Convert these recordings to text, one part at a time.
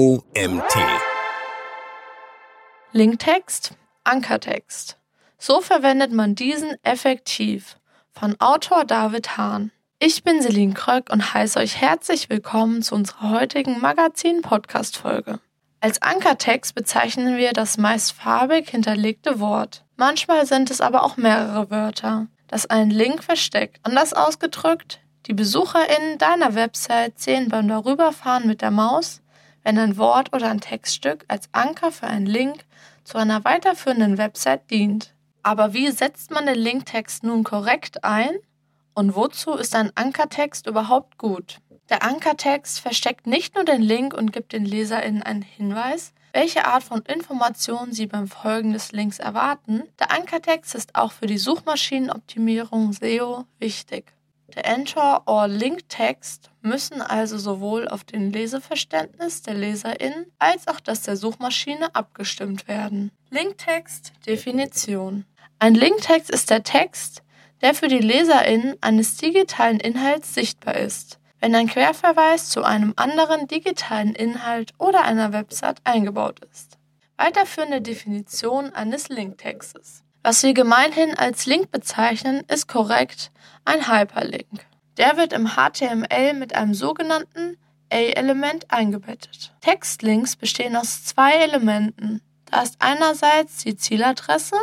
OMT. Linktext, Ankertext. So verwendet man diesen effektiv. Von Autor David Hahn. Ich bin Celine Kröck und heiße euch herzlich willkommen zu unserer heutigen Magazin-Podcast-Folge. Als Ankertext bezeichnen wir das meist farbig hinterlegte Wort. Manchmal sind es aber auch mehrere Wörter, das einen Link versteckt. Anders ausgedrückt, die BesucherInnen deiner Website sehen beim Darüberfahren mit der Maus, wenn ein Wort oder ein Textstück als Anker für einen Link zu einer weiterführenden Website dient. Aber wie setzt man den Linktext nun korrekt ein und wozu ist ein Ankertext überhaupt gut? Der Ankertext versteckt nicht nur den Link und gibt den LeserInnen einen Hinweis, welche Art von Informationen sie beim Folgen des Links erwarten. Der Ankertext ist auch für die Suchmaschinenoptimierung SEO wichtig. Der Enter- or Link-Text müssen also sowohl auf den Leseverständnis der LeserInnen als auch das der Suchmaschine abgestimmt werden. Linktext Definition Ein Linktext ist der Text, der für die LeserInnen eines digitalen Inhalts sichtbar ist, wenn ein Querverweis zu einem anderen digitalen Inhalt oder einer Website eingebaut ist. Weiterführende Definition eines Linktextes. Was wir gemeinhin als Link bezeichnen, ist korrekt ein Hyperlink. Der wird im HTML mit einem sogenannten A-Element eingebettet. Textlinks bestehen aus zwei Elementen. Da ist einerseits die Zieladresse,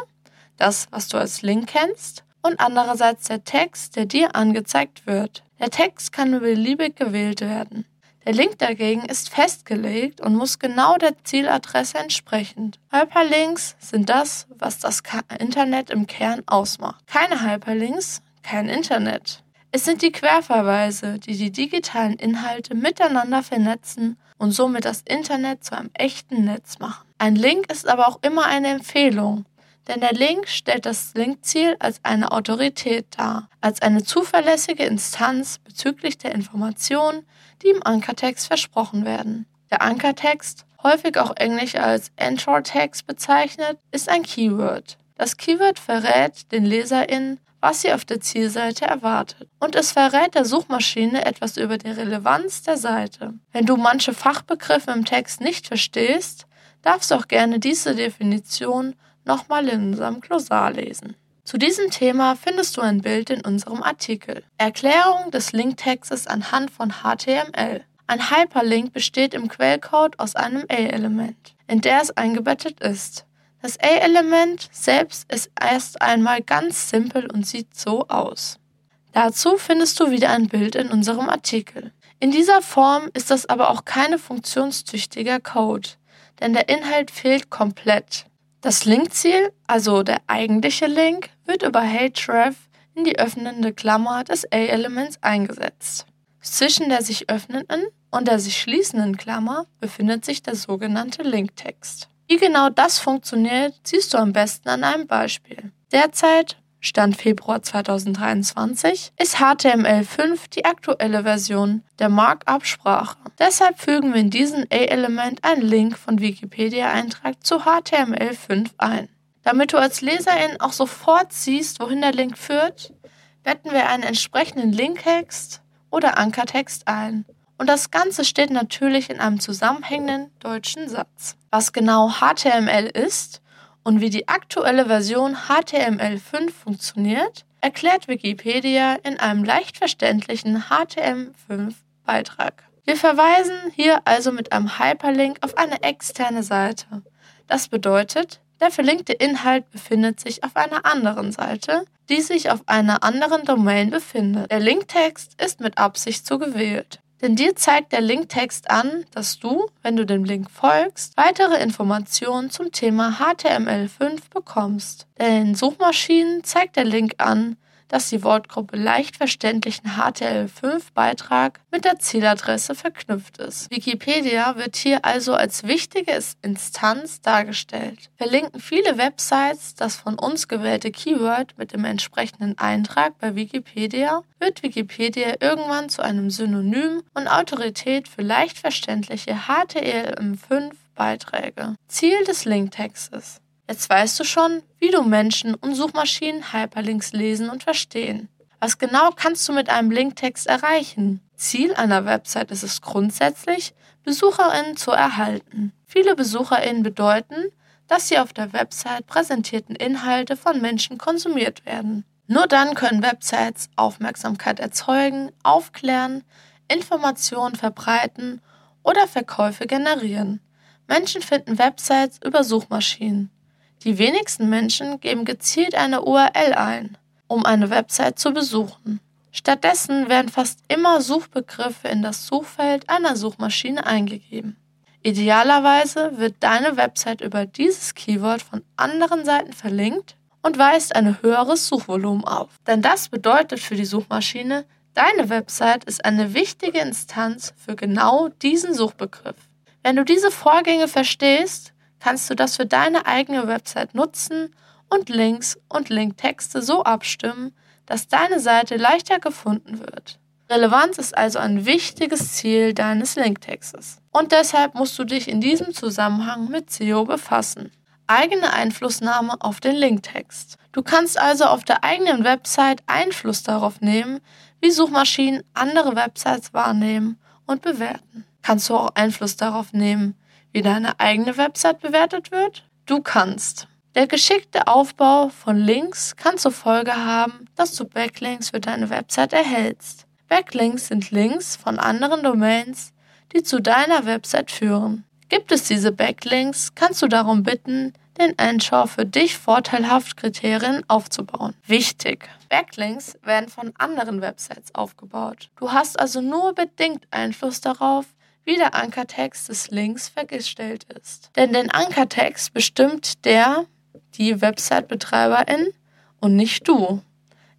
das, was du als Link kennst, und andererseits der Text, der dir angezeigt wird. Der Text kann beliebig gewählt werden. Der Link dagegen ist festgelegt und muss genau der Zieladresse entsprechen. Hyperlinks sind das, was das Internet im Kern ausmacht. Keine Hyperlinks, kein Internet. Es sind die Querverweise, die die digitalen Inhalte miteinander vernetzen und somit das Internet zu einem echten Netz machen. Ein Link ist aber auch immer eine Empfehlung, denn der Link stellt das Linkziel als eine Autorität dar, als eine zuverlässige Instanz bezüglich der Informationen, die im Ankertext versprochen werden. Der Ankertext, häufig auch englisch als Anchor-Text bezeichnet, ist ein Keyword. Das Keyword verrät den LeserInnen, was sie auf der Zielseite erwartet. Und es verrät der Suchmaschine etwas über die Relevanz der Seite. Wenn du manche Fachbegriffe im Text nicht verstehst, darfst du auch gerne diese Definition nochmal in unserem Glossar lesen. Zu diesem Thema findest du ein Bild in unserem Artikel. Erklärung des Linktextes anhand von HTML. Ein Hyperlink besteht im Quellcode aus einem A-Element, in der es eingebettet ist. Das A-Element selbst ist erst einmal ganz simpel und sieht so aus. Dazu findest du wieder ein Bild in unserem Artikel. In dieser Form ist das aber auch keine funktionstüchtiger Code, denn der Inhalt fehlt komplett. Das Linkziel, also der eigentliche Link, wird über href in die öffnende Klammer des A-Elements eingesetzt. Zwischen der sich öffnenden und der sich schließenden Klammer befindet sich der sogenannte Linktext. Wie genau das funktioniert, siehst du am besten an einem Beispiel. Derzeit Stand Februar 2023, ist HTML5 die aktuelle Version der Markup-Sprache. Deshalb fügen wir in diesen A-Element einen Link von Wikipedia-Eintrag zu HTML5 ein. Damit du als Leserin auch sofort siehst, wohin der Link führt, betten wir einen entsprechenden Linktext oder Ankertext ein. Und das Ganze steht natürlich in einem zusammenhängenden deutschen Satz. Was genau HTML ist und wie die aktuelle Version HTML5 funktioniert, erklärt Wikipedia in einem leicht verständlichen HTML5-Beitrag. Wir verweisen hier also mit einem Hyperlink auf eine externe Seite. Das bedeutet, der verlinkte Inhalt befindet sich auf einer anderen Seite, die sich auf einer anderen Domain befindet. Der Linktext ist mit Absicht so gewählt. Denn dir zeigt der Linktext an, dass du, wenn du dem Link folgst, weitere Informationen zum Thema HTML5 bekommst. Denn in Suchmaschinen zeigt der Link an, dass die Wortgruppe leicht verständlichen HTML5-Beitrag mit der Zieladresse verknüpft ist. Wikipedia wird hier also als wichtige Instanz dargestellt. Verlinken viele Websites das von uns gewählte Keyword mit dem entsprechenden Eintrag bei Wikipedia, wird Wikipedia irgendwann zu einem Synonym und Autorität für leicht verständliche HTML5 Beiträge. Ziel des Linktextes Jetzt weißt du schon, wie du Menschen und Suchmaschinen Hyperlinks lesen und verstehen. Was genau kannst du mit einem Linktext erreichen? Ziel einer Website ist es grundsätzlich, BesucherInnen zu erhalten. Viele BesucherInnen bedeuten, dass die auf der Website präsentierten Inhalte von Menschen konsumiert werden. Nur dann können Websites Aufmerksamkeit erzeugen, aufklären, Informationen verbreiten oder Verkäufe generieren. Menschen finden Websites über Suchmaschinen. Die wenigsten Menschen geben gezielt eine URL ein, um eine Website zu besuchen. Stattdessen werden fast immer Suchbegriffe in das Suchfeld einer Suchmaschine eingegeben. Idealerweise wird deine Website über dieses Keyword von anderen Seiten verlinkt und weist ein höheres Suchvolumen auf. Denn das bedeutet für die Suchmaschine, deine Website ist eine wichtige Instanz für genau diesen Suchbegriff. Wenn du diese Vorgänge verstehst, kannst du das für deine eigene Website nutzen und Links und Linktexte so abstimmen, dass deine Seite leichter gefunden wird. Relevanz ist also ein wichtiges Ziel deines Linktextes. Und deshalb musst du dich in diesem Zusammenhang mit SEO befassen. Eigene Einflussnahme auf den Linktext. Du kannst also auf der eigenen Website Einfluss darauf nehmen, wie Suchmaschinen andere Websites wahrnehmen und bewerten. Kannst du auch Einfluss darauf nehmen, wie deine eigene Website bewertet wird? Du kannst. Der geschickte Aufbau von Links kann zur Folge haben, dass du Backlinks für deine Website erhältst. Backlinks sind Links von anderen Domains, die zu deiner Website führen. Gibt es diese Backlinks, kannst du darum bitten, den Anchor für dich vorteilhaft Kriterien aufzubauen. Wichtig! Backlinks werden von anderen Websites aufgebaut. Du hast also nur bedingt Einfluss darauf, wie der Ankertext des Links vergestellt ist. Denn den Ankertext bestimmt der die Website-Betreiberin und nicht du.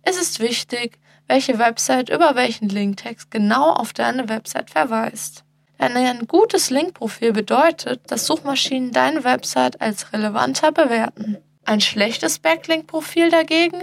Es ist wichtig, welche Website über welchen Linktext genau auf deine Website verweist. Denn ein gutes Linkprofil bedeutet, dass Suchmaschinen deine Website als relevanter bewerten. Ein schlechtes Backlink-Profil dagegen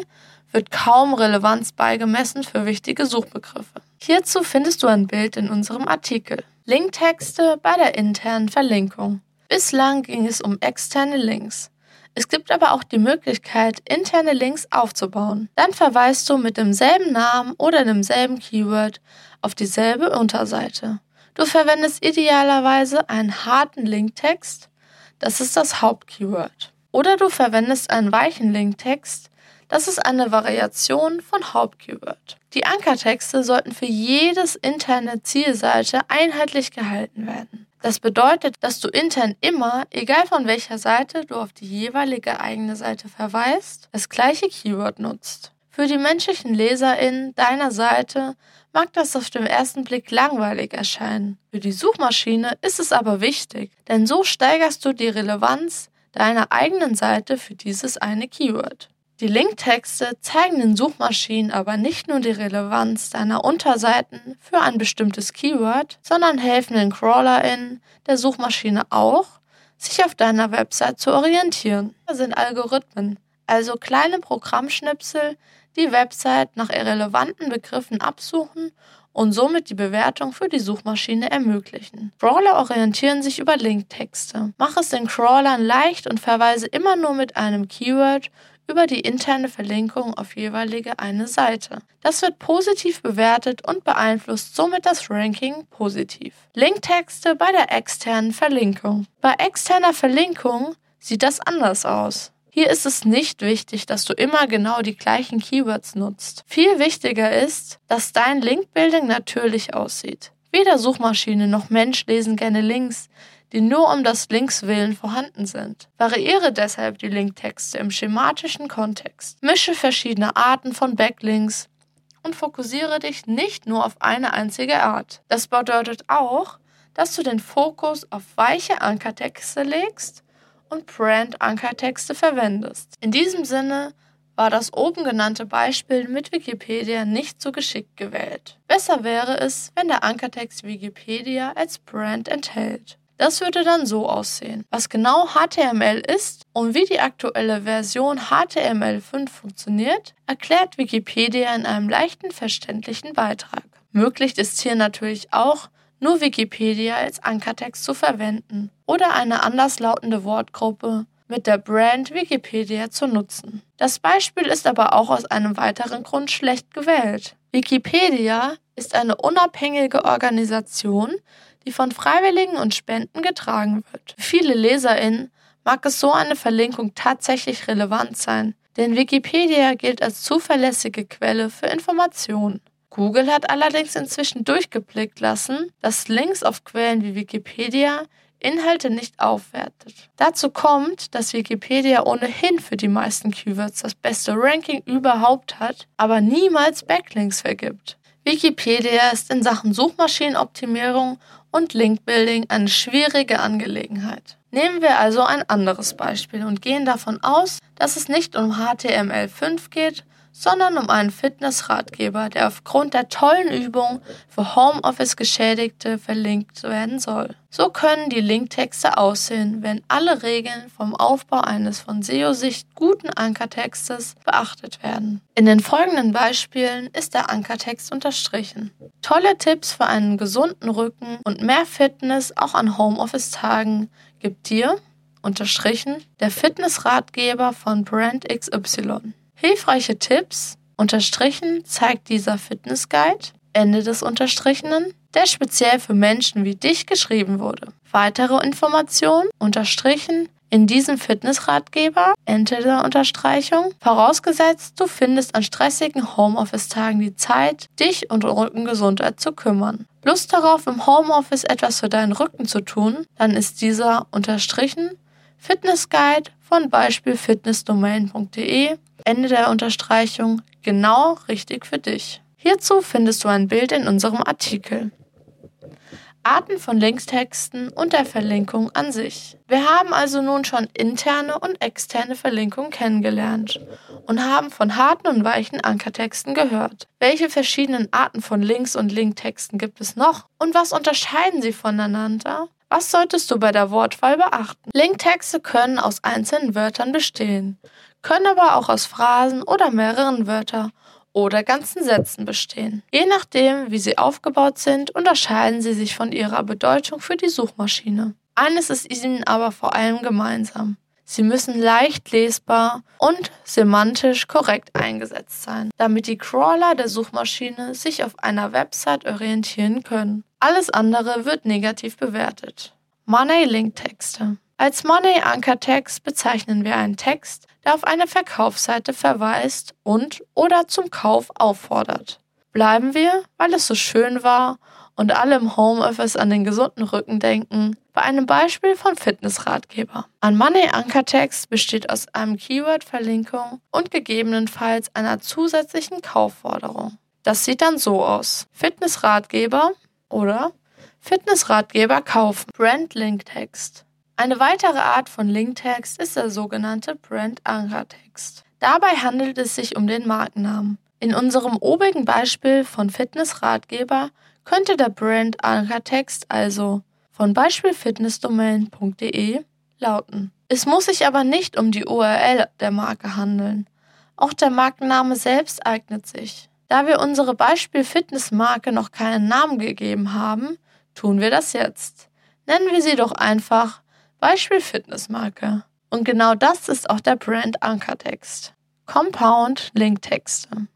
wird kaum Relevanz beigemessen für wichtige Suchbegriffe. Hierzu findest du ein Bild in unserem Artikel. Linktexte bei der internen Verlinkung. Bislang ging es um externe Links. Es gibt aber auch die Möglichkeit, interne Links aufzubauen. Dann verweist du mit demselben Namen oder demselben Keyword auf dieselbe Unterseite. Du verwendest idealerweise einen harten Linktext, das ist das Hauptkeyword. Oder du verwendest einen weichen Linktext, das ist eine Variation von Hauptkeyword. Die Ankertexte sollten für jedes interne Zielseite einheitlich gehalten werden. Das bedeutet, dass du intern immer, egal von welcher Seite du auf die jeweilige eigene Seite verweist, das gleiche Keyword nutzt. Für die menschlichen LeserInnen deiner Seite mag das auf den ersten Blick langweilig erscheinen. Für die Suchmaschine ist es aber wichtig, denn so steigerst du die Relevanz deiner eigenen Seite für dieses eine Keyword. Die Linktexte zeigen den Suchmaschinen aber nicht nur die Relevanz deiner Unterseiten für ein bestimmtes Keyword, sondern helfen den CrawlerInnen der Suchmaschine auch, sich auf deiner Website zu orientieren. Das sind Algorithmen, also kleine Programmschnipsel, die Website nach irrelevanten Begriffen absuchen und somit die Bewertung für die Suchmaschine ermöglichen. Crawler orientieren sich über Linktexte. Mach es den Crawlern leicht und verweise immer nur mit einem Keyword über die interne Verlinkung auf jeweilige eine Seite. Das wird positiv bewertet und beeinflusst somit das Ranking positiv. Linktexte bei der externen Verlinkung. Bei externer Verlinkung sieht das anders aus. Hier ist es nicht wichtig, dass du immer genau die gleichen Keywords nutzt. Viel wichtiger ist, dass dein Linkbuilding natürlich aussieht. Weder Suchmaschine noch Mensch lesen gerne Links, die nur um das Links willen vorhanden sind. Variiere deshalb die Linktexte im schematischen Kontext. Mische verschiedene Arten von Backlinks und fokussiere dich nicht nur auf eine einzige Art. Das bedeutet auch, dass du den Fokus auf weiche Ankertexte legst und Brand-Ankertexte verwendest. In diesem Sinne war das oben genannte Beispiel mit Wikipedia nicht so geschickt gewählt. Besser wäre es, wenn der Ankertext Wikipedia als Brand enthält. Das würde dann so aussehen. Was genau HTML ist und wie die aktuelle Version HTML5 funktioniert, erklärt Wikipedia in einem leichten verständlichen Beitrag. Möglich ist hier natürlich auch, nur Wikipedia als Ankertext zu verwenden oder eine anderslautende Wortgruppe mit der Brand Wikipedia zu nutzen. Das Beispiel ist aber auch aus einem weiteren Grund schlecht gewählt. Wikipedia ist eine unabhängige Organisation, die von Freiwilligen und Spenden getragen wird. Für viele LeserInnen mag es so eine Verlinkung tatsächlich relevant sein, denn Wikipedia gilt als zuverlässige Quelle für Informationen. Google hat allerdings inzwischen durchgeblickt lassen, dass Links auf Quellen wie Wikipedia Inhalte nicht aufwertet. Dazu kommt, dass Wikipedia ohnehin für die meisten Keywords das beste Ranking überhaupt hat, aber niemals Backlinks vergibt. Wikipedia ist in Sachen Suchmaschinenoptimierung und Linkbuilding eine schwierige Angelegenheit. Nehmen wir also ein anderes Beispiel und gehen davon aus, dass es nicht um HTML5 geht, sondern um einen Fitnessratgeber, der aufgrund der tollen Übung für Homeoffice-Geschädigte verlinkt werden soll. So können die Linktexte aussehen, wenn alle Regeln vom Aufbau eines von SEO-Sicht guten Ankertextes beachtet werden. In den folgenden Beispielen ist der Ankertext unterstrichen. Tolle Tipps für einen gesunden Rücken und mehr Fitness auch an Homeoffice-Tagen gibt dir unterstrichen der Fitnessratgeber von Brand XY. Hilfreiche Tipps, unterstrichen, zeigt dieser Fitnessguide, Ende des Unterstrichenen, der speziell für Menschen wie dich geschrieben wurde. Weitere Informationen, unterstrichen, in diesem Fitnessratgeber, Ende der Unterstreichung, vorausgesetzt, du findest an stressigen Homeoffice-Tagen die Zeit, dich und Rückengesundheit zu kümmern. Lust darauf, im Homeoffice etwas für deinen Rücken zu tun, dann ist dieser unterstrichen Fitnessguide von Beispiel fitnessdomain.de Ende der Unterstreichung genau richtig für dich. Hierzu findest du ein Bild in unserem Artikel. Arten von Linkstexten und der Verlinkung an sich. Wir haben also nun schon interne und externe Verlinkungen kennengelernt und haben von harten und weichen Ankertexten gehört. Welche verschiedenen Arten von Links und Linktexten gibt es noch und was unterscheiden sie voneinander? Was solltest du bei der Wortwahl beachten? Linktexte können aus einzelnen Wörtern bestehen können aber auch aus Phrasen oder mehreren Wörtern oder ganzen Sätzen bestehen. Je nachdem, wie sie aufgebaut sind, unterscheiden sie sich von ihrer Bedeutung für die Suchmaschine. Eines ist ihnen aber vor allem gemeinsam. Sie müssen leicht lesbar und semantisch korrekt eingesetzt sein, damit die Crawler der Suchmaschine sich auf einer Website orientieren können. Alles andere wird negativ bewertet. Money-Link-Texte. Als Money-Anker-Text bezeichnen wir einen Text, der auf eine Verkaufsseite verweist und oder zum Kauf auffordert. Bleiben wir, weil es so schön war und alle im Homeoffice an den gesunden Rücken denken, bei einem Beispiel von Fitnessratgeber. Ein Money-Anker-Text besteht aus einem Keyword-Verlinkung und gegebenenfalls einer zusätzlichen Kaufforderung. Das sieht dann so aus. Fitnessratgeber oder Fitnessratgeber kaufen. Brand-Link-Text. Eine weitere Art von Linktext ist der sogenannte Brand-Anker-Text. Dabei handelt es sich um den Markennamen. In unserem obigen Beispiel von Fitnessratgeber könnte der Brand-Anker-Text also von beispielfitnessdomain.de lauten. Es muss sich aber nicht um die URL der Marke handeln. Auch der Markenname selbst eignet sich. Da wir unsere Beispiel-Fitness-Marke noch keinen Namen gegeben haben, tun wir das jetzt. Nennen wir sie doch einfach Beispiel Fitnessmarke. Und genau das ist auch der Brand Ankertext. Compound Linktexte.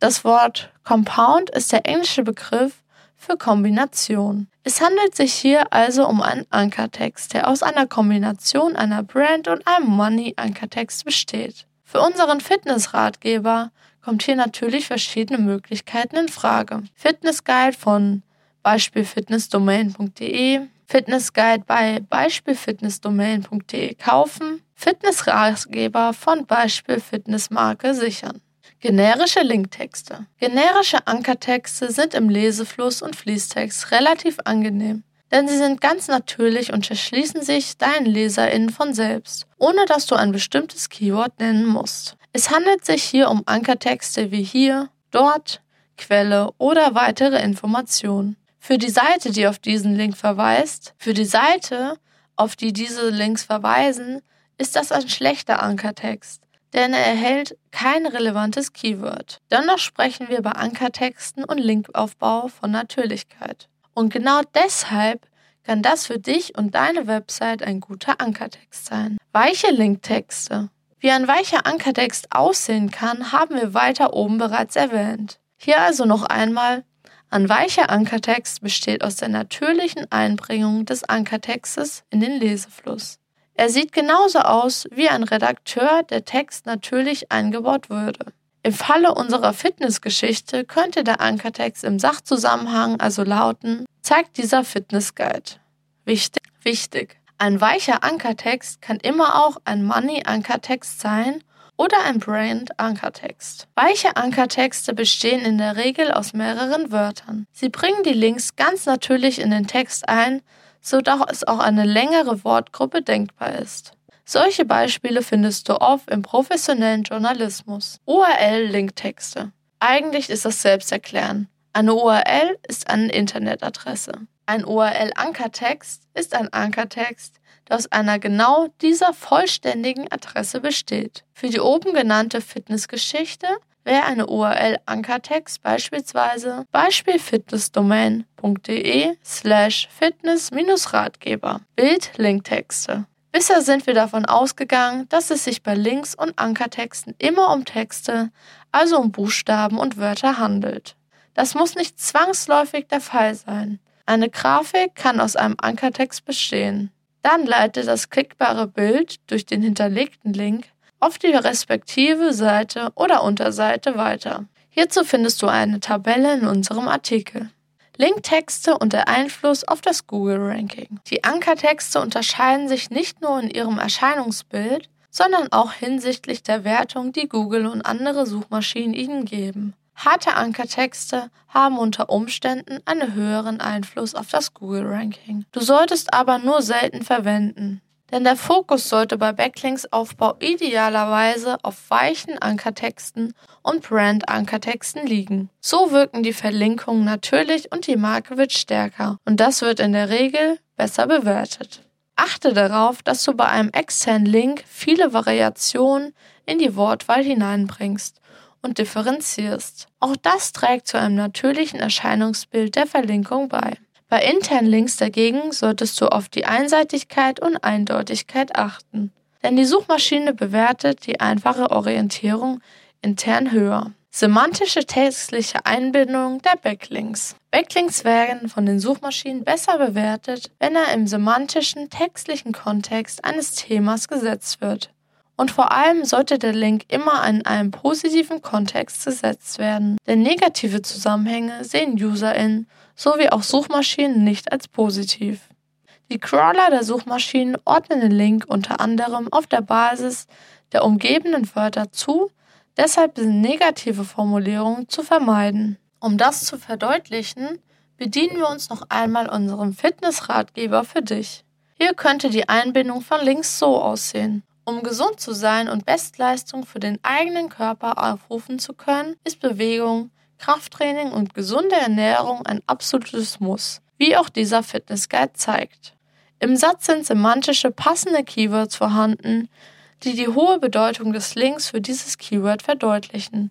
Das Wort Compound ist der englische Begriff für Kombination. Es handelt sich hier also um einen Ankertext, der aus einer Kombination einer Brand und einem Money-Ankertext besteht. Für unseren Fitnessratgeber kommt hier natürlich verschiedene Möglichkeiten in Frage. Fitnessguide von Beispiel fitnessdomain.de, Fitnessguide bei beispielfitnessdomain.de kaufen, Fitnessratgeber von Beispielfitnessmarke sichern. Generische Linktexte. Generische Ankertexte sind im Lesefluss und Fließtext relativ angenehm, denn sie sind ganz natürlich und erschließen sich deinen LeserInnen von selbst, ohne dass du ein bestimmtes Keyword nennen musst. Es handelt sich hier um Ankertexte wie hier, dort, Quelle oder weitere Informationen. Für die Seite, die auf diesen Link verweist, für die Seite, auf die diese Links verweisen, ist das ein schlechter Ankertext, denn er erhält kein relevantes Keyword. Dennoch sprechen wir bei Ankertexten und Linkaufbau von Natürlichkeit. Und genau deshalb kann das für dich und deine Website ein guter Ankertext sein. Weiche Linktexte. Wie ein weicher Ankertext aussehen kann, haben wir weiter oben bereits erwähnt. Hier also noch einmal Ein weicher Ankertext besteht aus der natürlichen Einbringung des Ankertextes in den Lesefluss. Er sieht genauso aus, wie ein Redakteur der Text natürlich eingebaut würde. Im Falle unserer Fitnessgeschichte könnte der Ankertext im Sachzusammenhang also lauten, zeigt dieser Fitnessguide. Wichtig, wichtig. Ein weicher Ankertext kann immer auch ein Money-Ankertext sein oder ein Brand-Ankertext. Weiche Ankertexte bestehen in der Regel aus mehreren Wörtern. Sie bringen die Links ganz natürlich in den Text ein, sodass auch eine längere Wortgruppe denkbar ist. Solche Beispiele findest du oft im professionellen Journalismus. URL-Linktexte. Eigentlich ist das selbsterklärend. Eine URL ist eine Internetadresse. Ein URL-Ankertext ist ein Ankertext, der aus einer genau dieser vollständigen Adresse besteht. Für die oben genannte Fitnessgeschichte wäre eine URL-Ankertext beispielsweise beispielfitnessdomain.de slash fitness-ratgeber. Bild-Linktexte. Bisher sind wir davon ausgegangen, dass es sich bei Links- und Ankertexten immer um Texte, also um Buchstaben und Wörter handelt. Das muss nicht zwangsläufig der Fall sein. Eine Grafik kann aus einem Ankertext bestehen. Dann leitet das klickbare Bild durch den hinterlegten Link auf die respektive Seite oder Unterseite weiter. Hierzu findest du eine Tabelle in unserem Artikel. Linktexte und der Einfluss auf das Google-Ranking. Die Ankertexte unterscheiden sich nicht nur in ihrem Erscheinungsbild, sondern auch hinsichtlich der Wertung, die Google und andere Suchmaschinen ihnen geben. Harte Ankertexte haben unter Umständen einen höheren Einfluss auf das Google-Ranking. Du solltest aber nur selten verwenden. Denn der Fokus sollte bei Backlinks-Aufbau idealerweise auf weichen Ankertexten und Brand-Ankertexten liegen. So wirken die Verlinkungen natürlich und die Marke wird stärker und das wird in der Regel besser bewertet. Achte darauf, dass du bei einem externen Link viele Variationen in die Wortwahl hineinbringst und differenzierst. Auch das trägt zu einem natürlichen Erscheinungsbild der Verlinkung bei. Bei internen Links dagegen solltest du auf die Einseitigkeit und Eindeutigkeit achten, denn die Suchmaschine bewertet die einfache Orientierung intern höher. Semantische textliche Einbindung der Backlinks. Backlinks werden von den Suchmaschinen besser bewertet, wenn er im semantischen textlichen Kontext eines Themas gesetzt wird. Und vor allem sollte der Link immer in einem positiven Kontext gesetzt werden, denn negative Zusammenhänge sehen UserInnen sowie auch Suchmaschinen nicht als positiv. Die Crawler der Suchmaschinen ordnen den Link unter anderem auf der Basis der umgebenden Wörter zu, deshalb sind negative Formulierungen zu vermeiden. Um das zu verdeutlichen, bedienen wir uns noch einmal unserem Fitnessratgeber für dich. Hier könnte die Einbindung von Links so aussehen. Um gesund zu sein und Bestleistung für den eigenen Körper aufrufen zu können, ist Bewegung, Krafttraining und gesunde Ernährung ein absolutes Muss, wie auch dieser Fitnessguide zeigt. Im Satz sind semantische passende Keywords vorhanden, die die hohe Bedeutung des Links für dieses Keyword verdeutlichen.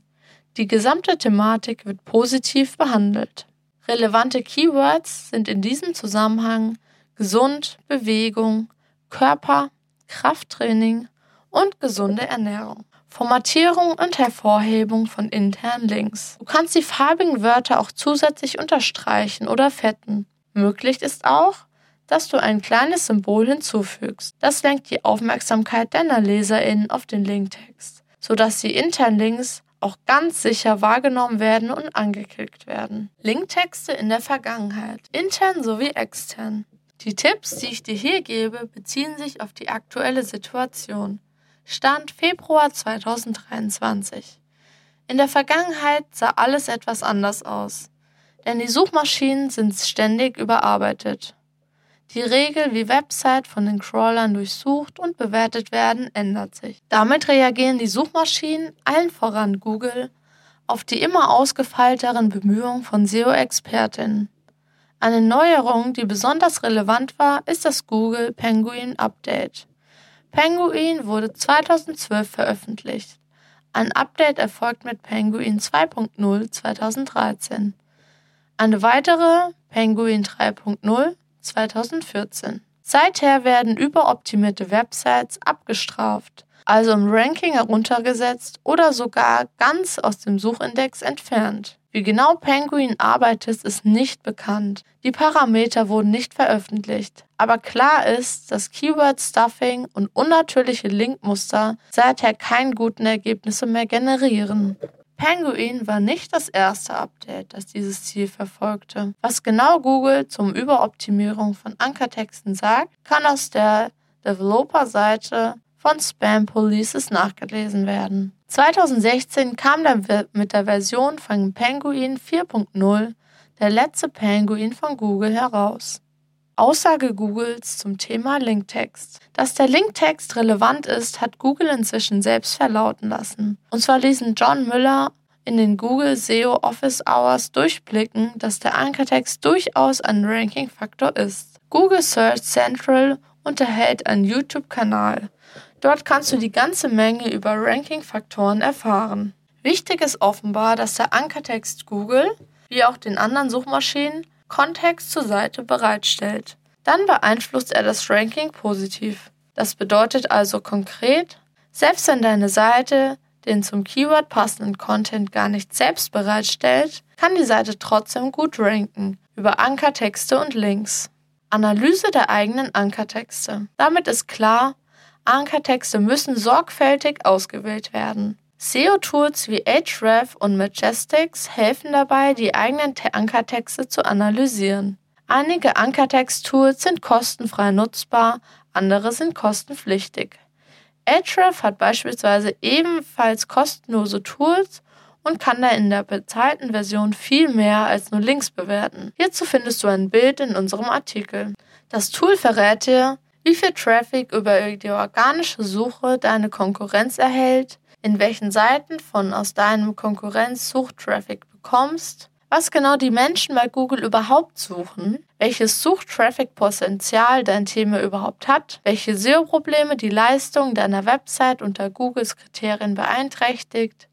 Die gesamte Thematik wird positiv behandelt. Relevante Keywords sind in diesem Zusammenhang gesund, Bewegung, Körper, Krafttraining und gesunde Ernährung. Formatierung und Hervorhebung von internen Links. Du kannst die farbigen Wörter auch zusätzlich unterstreichen oder fetten. Möglich ist auch, dass du ein kleines Symbol hinzufügst. Das lenkt die Aufmerksamkeit deiner LeserInnen auf den Linktext, sodass die internen Links auch ganz sicher wahrgenommen werden und angeklickt werden. Linktexte in der Vergangenheit, intern sowie extern. Die Tipps, die ich dir hier gebe, beziehen sich auf die aktuelle Situation. Stand Februar 2023. In der Vergangenheit sah alles etwas anders aus, denn die Suchmaschinen sind ständig überarbeitet. Die Regel, wie Website von den Crawlern durchsucht und bewertet werden, ändert sich. Damit reagieren die Suchmaschinen, allen voran Google, auf die immer ausgefeilteren Bemühungen von SEO-Expertinnen. Eine Neuerung, die besonders relevant war, ist das Google Penguin Update. Penguin wurde 2012 veröffentlicht. Ein Update erfolgt mit Penguin 2.0 2013. Eine weitere Penguin 3.0 2014. Seither werden überoptimierte Websites abgestraft, also im Ranking heruntergesetzt oder sogar ganz aus dem Suchindex entfernt. Wie genau Penguin arbeitet, ist nicht bekannt. Die Parameter wurden nicht veröffentlicht. Aber klar ist, dass Keyword Stuffing und unnatürliche Linkmuster seither keine guten Ergebnisse mehr generieren. Penguin war nicht das erste Update, das dieses Ziel verfolgte. Was genau Google zum Überoptimierung von Ankertexten sagt, kann aus der Developer-Seite von Spam Polices nachgelesen werden. 2016 kam dann mit der Version von Penguin 4.0 der letzte Penguin von Google heraus. Aussage Googles zum Thema Linktext. Dass der Linktext relevant ist, hat Google inzwischen selbst verlauten lassen. Und zwar ließen John Müller in den Google SEO Office Hours durchblicken, dass der Ankertext durchaus ein Ranking-Faktor ist. Google Search Central unterhält einen YouTube-Kanal. Dort kannst du die ganze Menge über Ranking-Faktoren erfahren. Wichtig ist offenbar, dass der Ankertext Google, wie auch den anderen Suchmaschinen, Kontext zur Seite bereitstellt. Dann beeinflusst er das Ranking positiv. Das bedeutet also konkret, selbst wenn deine Seite den zum Keyword passenden Content gar nicht selbst bereitstellt, kann die Seite trotzdem gut ranken über Ankertexte und Links. Analyse der eigenen Ankertexte. Damit ist klar, Ankertexte müssen sorgfältig ausgewählt werden. SEO-Tools wie Ahrefs und Majestics helfen dabei, die eigenen Ankertexte zu analysieren. Einige Ankertext-Tools sind kostenfrei nutzbar, andere sind kostenpflichtig. Ahrefs hat beispielsweise ebenfalls kostenlose Tools und kann da in der bezahlten Version viel mehr als nur Links bewerten. Hierzu findest du ein Bild in unserem Artikel. Das Tool verrät dir, wie viel Traffic über die organische Suche deine Konkurrenz erhält, in welchen Seiten von aus deinem Konkurrenz Suchtraffic bekommst, was genau die Menschen bei Google überhaupt suchen, welches Suchtraffic-Potenzial dein Thema überhaupt hat, welche SEO-Probleme die Leistung deiner Website unter Googles Kriterien beeinträchtigt,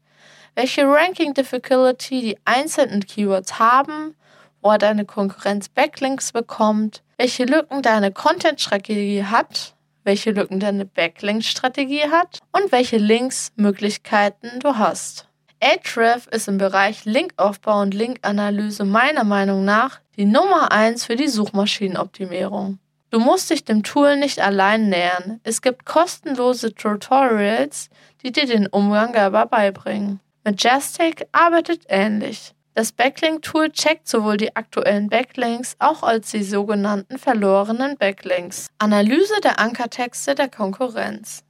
welche Ranking Difficulty die einzelnen Keywords haben, wo deine Konkurrenz Backlinks bekommt, welche Lücken deine Content-Strategie hat, welche Lücken deine Backlink-Strategie hat und welche Links-Möglichkeiten du hast. Ahrefs ist im Bereich Linkaufbau und Linkanalyse meiner Meinung nach die Nummer 1 für die Suchmaschinenoptimierung. Du musst dich dem Tool nicht allein nähern. Es gibt kostenlose Tutorials, die dir den Umgang dabei beibringen. Majestic arbeitet ähnlich. Das Backlink-Tool checkt sowohl die aktuellen Backlinks auch als die sogenannten verlorenen Backlinks. Analyse der Ankertexte der Konkurrenz.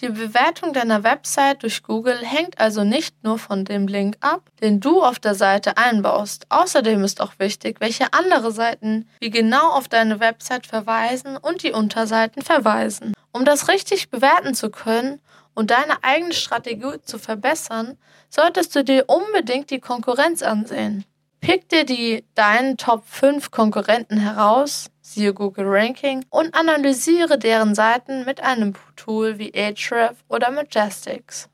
Die Bewertung deiner Website durch Google hängt also nicht nur von dem Link ab, den du auf der Seite einbaust. Außerdem ist auch wichtig, welche andere Seiten wie genau auf deine Website verweisen und die Unterseiten verweisen. Um das richtig bewerten zu können und deine eigene Strategie zu verbessern, solltest du dir unbedingt die Konkurrenz ansehen. Pick dir die deinen Top 5 Konkurrenten heraus, siehe Google Ranking, und analysiere deren Seiten mit einem Tool wie Ahrefs oder Majestics.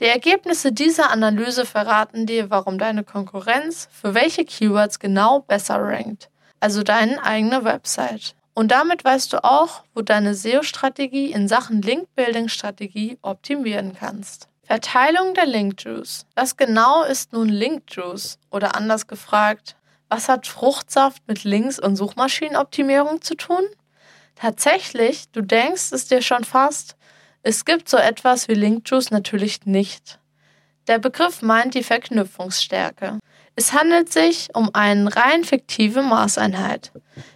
Die Ergebnisse dieser Analyse verraten dir, warum deine Konkurrenz für welche Keywords genau besser rankt, also deine eigene Website. Und damit weißt du auch, wo deine SEO-Strategie in Sachen Link-Building-Strategie optimieren kannst. Verteilung der Link-Juice. Was genau ist nun Link-Juice? Oder anders gefragt, was hat Fruchtsaft mit Links- und Suchmaschinenoptimierung zu tun? Tatsächlich, du denkst es dir schon fast, es gibt so etwas wie Link-Juice natürlich nicht. Der Begriff meint die Verknüpfungsstärke. Es handelt sich um eine rein fiktive Maßeinheit.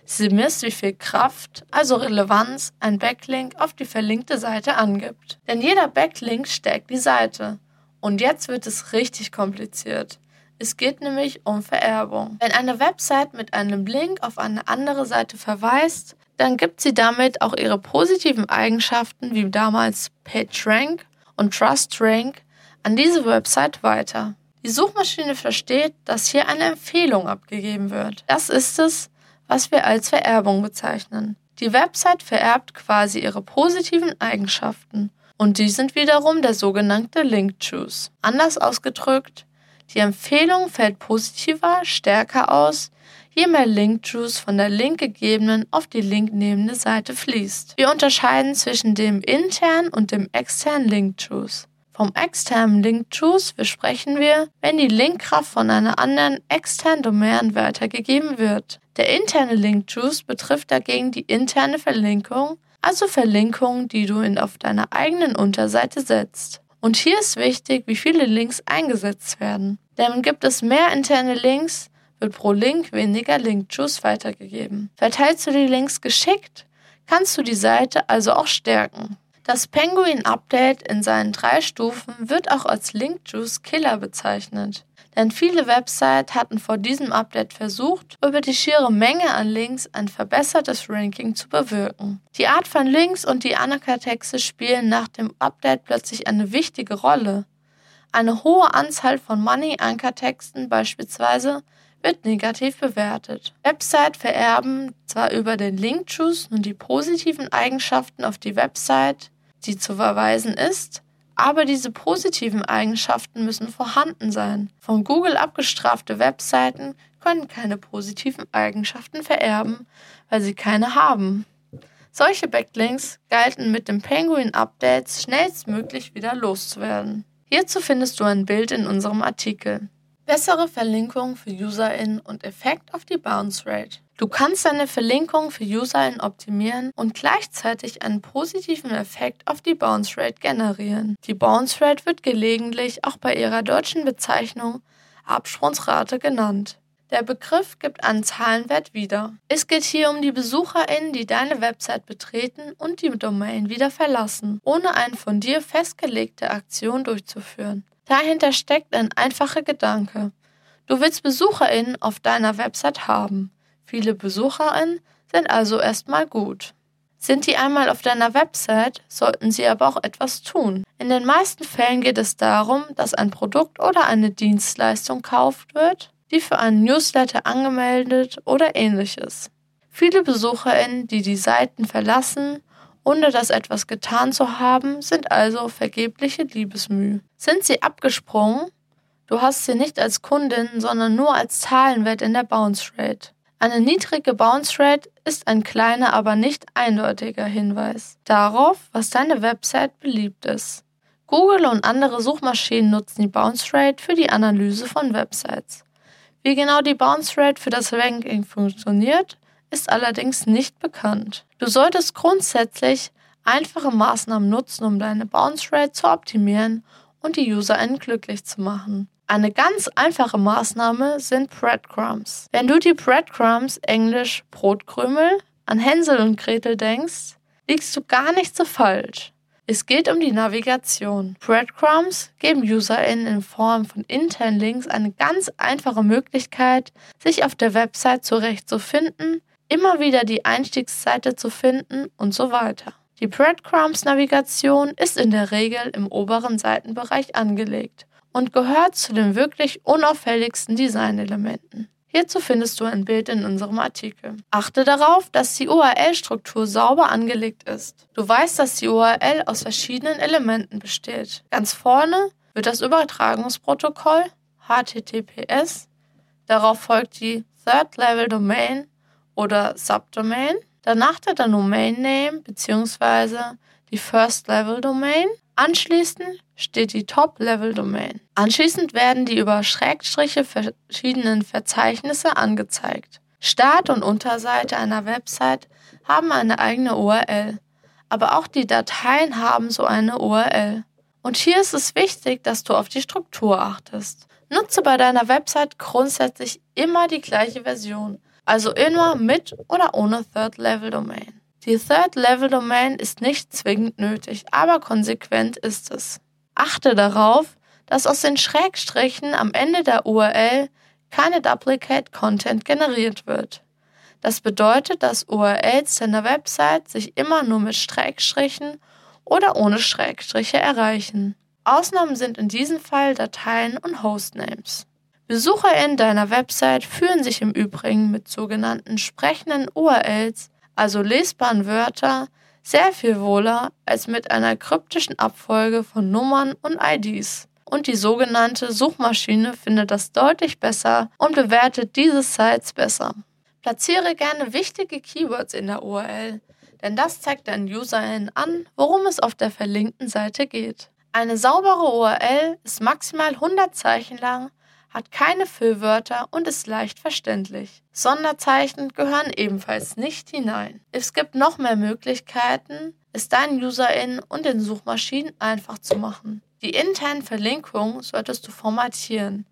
Sie misst, wie viel Kraft, also Relevanz, ein Backlink auf die verlinkte Seite angibt. Denn jeder Backlink stärkt die Seite. Und jetzt wird es richtig kompliziert. Es geht nämlich um Vererbung. Wenn eine Website mit einem Link auf eine andere Seite verweist, dann gibt sie damit auch ihre positiven Eigenschaften wie damals PageRank und TrustRank an diese Website weiter. Die Suchmaschine versteht, dass hier eine Empfehlung abgegeben wird. Das ist es, was wir als Vererbung bezeichnen. Die Website vererbt quasi ihre positiven Eigenschaften und die sind wiederum der sogenannte Link Juice. Anders ausgedrückt, die Empfehlung fällt positiver, stärker aus, je mehr Link Juice von der Link gegebenen auf die linknehmende Seite fließt. Wir unterscheiden zwischen dem internen und dem externen Link Juice. Vom externen Link Juice besprechen wir, wenn die Linkkraft von einer anderen externen Domain weitergegeben wird. Der interne Link Juice betrifft dagegen die interne Verlinkung, also Verlinkungen, die du in auf deiner eigenen Unterseite setzt. Und hier ist wichtig, wie viele Links eingesetzt werden. Denn gibt es mehr interne Links, wird pro Link weniger Link-Juice weitergegeben. Verteilst du die Links geschickt, kannst du die Seite also auch stärken. Das Penguin-Update in seinen drei Stufen wird auch als Link-Juice Killer bezeichnet. Denn viele Websites hatten vor diesem Update versucht, über die schiere Menge an Links ein verbessertes Ranking zu bewirken. Die Art von Links und die Ankertexte spielen nach dem Update plötzlich eine wichtige Rolle. Eine hohe Anzahl von Money-Ankertexten beispielsweise wird negativ bewertet. Website vererben zwar über den Link-Juice nur die positiven Eigenschaften auf die Website, die zu verweisen ist, aber diese positiven Eigenschaften müssen vorhanden sein. Von Google abgestrafte Webseiten können keine positiven Eigenschaften vererben, weil sie keine haben. Solche Backlinks galten mit den Penguin Updates schnellstmöglich wieder loszuwerden. Hierzu findest du ein Bild in unserem Artikel. Bessere Verlinkung für UserInnen und Effekt auf die Bounce Rate. Du kannst deine Verlinkung für UserInnen optimieren und gleichzeitig einen positiven Effekt auf die Bounce Rate generieren. Die Bounce Rate wird gelegentlich auch bei ihrer deutschen Bezeichnung Absprungsrate genannt. Der Begriff gibt einen Zahlenwert wieder. Es geht hier um die BesucherInnen, die deine Website betreten und die Domain wieder verlassen, ohne eine von dir festgelegte Aktion durchzuführen. Dahinter steckt ein einfacher Gedanke. Du willst BesucherInnen auf deiner Website haben. Viele BesucherInnen sind also erstmal gut. Sind die einmal auf deiner Website, sollten sie aber auch etwas tun. In den meisten Fällen geht es darum, dass ein Produkt oder eine Dienstleistung gekauft wird, die für einen Newsletter angemeldet oder ähnliches. Viele BesucherInnen, die die Seiten verlassen ohne das etwas getan zu haben, sind also vergebliche Liebesmüh. Sind sie abgesprungen? Du hast sie nicht als Kundin, sondern nur als Zahlenwert in der Bounce Rate. Eine niedrige Bounce Rate ist ein kleiner, aber nicht eindeutiger Hinweis darauf, was deine Website beliebt ist. Google und andere Suchmaschinen nutzen die Bounce Rate für die Analyse von Websites. Wie genau die Bounce Rate für das Ranking funktioniert, ist allerdings nicht bekannt. Du solltest grundsätzlich einfache Maßnahmen nutzen, um deine Bounce Rate zu optimieren und die UserInnen glücklich zu machen. Eine ganz einfache Maßnahme sind Breadcrumbs. Wenn du die Breadcrumbs, englisch Brotkrümel, an Hänsel und Gretel denkst, liegst du gar nicht so falsch. Es geht um die Navigation. Breadcrumbs geben UserInnen in Form von internen Links eine ganz einfache Möglichkeit, sich auf der Website zurechtzufinden immer wieder die Einstiegsseite zu finden und so weiter. Die Breadcrumbs-Navigation ist in der Regel im oberen Seitenbereich angelegt und gehört zu den wirklich unauffälligsten Designelementen. Hierzu findest du ein Bild in unserem Artikel. Achte darauf, dass die URL-Struktur sauber angelegt ist. Du weißt, dass die URL aus verschiedenen Elementen besteht. Ganz vorne wird das Übertragungsprotokoll HTTPS, darauf folgt die Third Level Domain oder Subdomain. Danach der Domain Name bzw. die First Level Domain. Anschließend steht die Top Level Domain. Anschließend werden die über Schrägstriche verschiedenen Verzeichnisse angezeigt. Start- und Unterseite einer Website haben eine eigene URL, aber auch die Dateien haben so eine URL. Und hier ist es wichtig, dass du auf die Struktur achtest. Nutze bei deiner Website grundsätzlich immer die gleiche Version, also immer mit oder ohne Third Level Domain. Die Third Level Domain ist nicht zwingend nötig, aber konsequent ist es. Achte darauf, dass aus den Schrägstrichen am Ende der URL keine Duplicate Content generiert wird. Das bedeutet, dass URLs deiner Website sich immer nur mit Schrägstrichen oder ohne Schrägstriche erreichen. Ausnahmen sind in diesem Fall Dateien und Hostnames. BesucherInnen deiner Website fühlen sich im Übrigen mit sogenannten sprechenden URLs, also lesbaren Wörter, sehr viel wohler als mit einer kryptischen Abfolge von Nummern und IDs. Und die sogenannte Suchmaschine findet das deutlich besser und bewertet diese Sites besser. Platziere gerne wichtige Keywords in der URL, denn das zeigt deinen UserInnen an, worum es auf der verlinkten Seite geht. Eine saubere URL ist maximal 100 Zeichen lang, hat keine Füllwörter und ist leicht verständlich. Sonderzeichen gehören ebenfalls nicht hinein. Es gibt noch mehr Möglichkeiten, es deinen UserInnen und den Suchmaschinen einfach zu machen. Die internen Verlinkungen solltest du formatieren.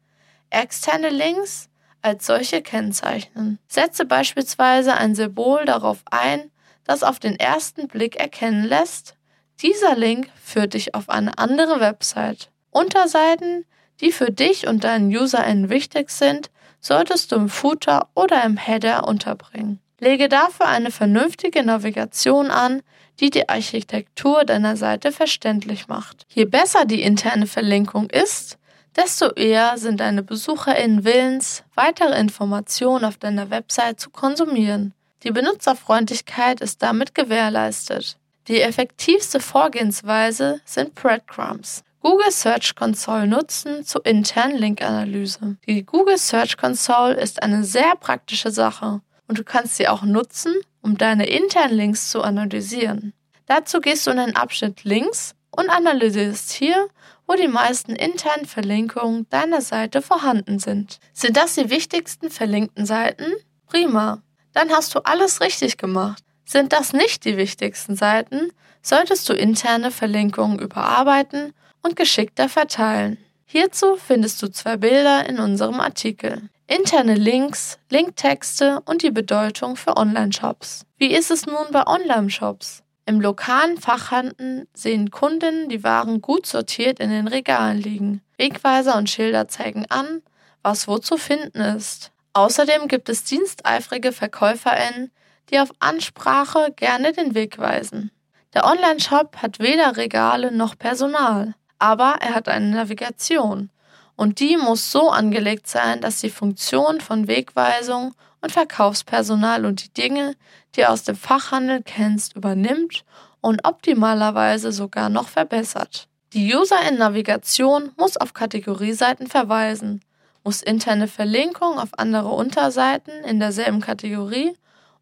Externe Links als solche kennzeichnen. Setze beispielsweise ein Symbol darauf ein, das auf den ersten Blick erkennen lässt, dieser Link führt dich auf eine andere Website. Unterseiten, die für dich und deinen UserInnen wichtig sind, solltest du im Footer oder im Header unterbringen. Lege dafür eine vernünftige Navigation an, die die Architektur deiner Seite verständlich macht. Je besser die interne Verlinkung ist, desto eher sind deine BesucherInnen willens, weitere Informationen auf deiner Website zu konsumieren. Die Benutzerfreundlichkeit ist damit gewährleistet. Die effektivste Vorgehensweise sind Breadcrumbs. Google Search Console nutzen zur internen Linkanalyse. Die Google Search Console ist eine sehr praktische Sache und du kannst sie auch nutzen, um deine internen Links zu analysieren. Dazu gehst du in den Abschnitt Links und analysierst hier, wo die meisten internen Verlinkungen deiner Seite vorhanden sind. Sind das die wichtigsten verlinkten Seiten? Prima. Dann hast du alles richtig gemacht. Sind das nicht die wichtigsten Seiten, solltest du interne Verlinkungen überarbeiten und geschickter verteilen. Hierzu findest du zwei Bilder in unserem Artikel. Interne Links, Linktexte und die Bedeutung für Online-Shops. Wie ist es nun bei Online-Shops? Im lokalen Fachhandel sehen Kunden die Waren gut sortiert in den Regalen liegen. Wegweiser und Schilder zeigen an, was wo zu finden ist. Außerdem gibt es diensteifrige VerkäuferInnen, die auf Ansprache gerne den Weg weisen. Der Online-Shop hat weder Regale noch Personal, aber er hat eine Navigation und die muss so angelegt sein, dass die Funktion von Wegweisung und Verkaufspersonal und die Dinge, die aus dem Fachhandel kennst, übernimmt und optimalerweise sogar noch verbessert. Die User in Navigation muss auf Kategorieseiten verweisen, muss interne Verlinkungen auf andere Unterseiten in derselben Kategorie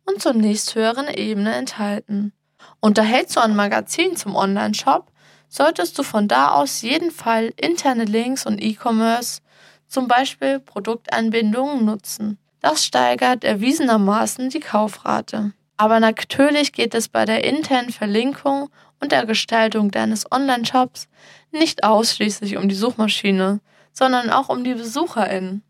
und zur nächsthöheren Ebene enthalten. Unterhältst du ein Magazin zum Online-Shop, solltest du von da aus jeden Fall interne Links und E-Commerce, zum Beispiel Produkteinbindungen, nutzen. Das steigert erwiesenermaßen die Kaufrate. Aber natürlich geht es bei der internen Verlinkung und der Gestaltung deines Online-Shops nicht ausschließlich um die Suchmaschine, sondern auch um die BesucherInnen.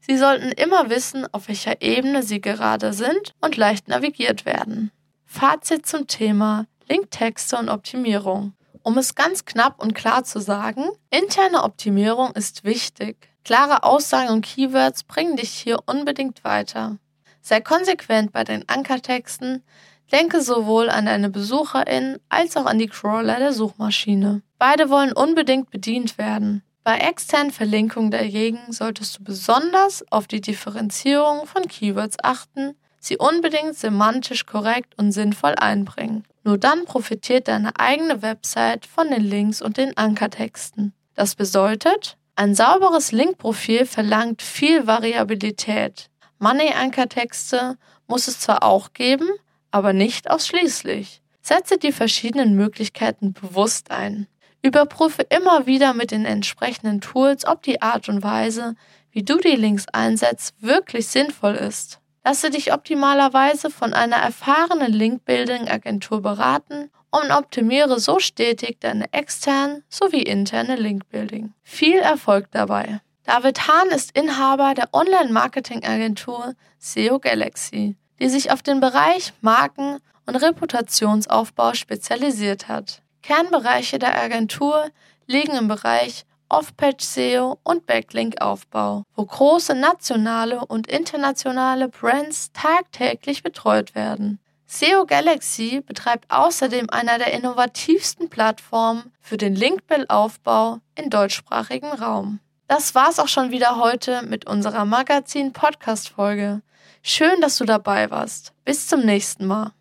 Sie sollten immer wissen, auf welcher Ebene Sie gerade sind und leicht navigiert werden. Fazit zum Thema Linktexte und Optimierung. Um es ganz knapp und klar zu sagen, interne Optimierung ist wichtig. Klare Aussagen und Keywords bringen dich hier unbedingt weiter. Sei konsequent bei den Ankertexten, denke sowohl an deine BesucherInnen als auch an die Crawler der Suchmaschine. Beide wollen unbedingt bedient werden. Bei externen Verlinkungen dagegen solltest du besonders auf die Differenzierung von Keywords achten, sie unbedingt semantisch korrekt und sinnvoll einbringen. Nur dann profitiert deine eigene Website von den Links und den Ankertexten. Das bedeutet, ein sauberes Linkprofil verlangt viel Variabilität. Money-Ankertexte muss es zwar auch geben, aber nicht ausschließlich. Setze die verschiedenen Möglichkeiten bewusst ein. Überprüfe immer wieder mit den entsprechenden Tools, ob die Art und Weise, wie du die Links einsetzt, wirklich sinnvoll ist. Lasse dich optimalerweise von einer erfahrenen Link-Building-Agentur beraten und optimiere so stetig deine externe sowie interne Link-Building. Viel Erfolg dabei! David Hahn ist Inhaber der Online-Marketing-Agentur SEO Galaxy, die sich auf den Bereich Marken- und Reputationsaufbau spezialisiert hat. Kernbereiche der Agentur liegen im Bereich Off-Page-SEO und Backlink-Aufbau, wo große nationale und internationale Brands tagtäglich betreut werden. SEO Galaxy betreibt außerdem einer der innovativsten Plattformen für den Linkbill-Aufbau im deutschsprachigen Raum. Das war's auch schon wieder heute mit unserer Magazin-Podcast-Folge. Schön, dass du dabei warst. Bis zum nächsten Mal.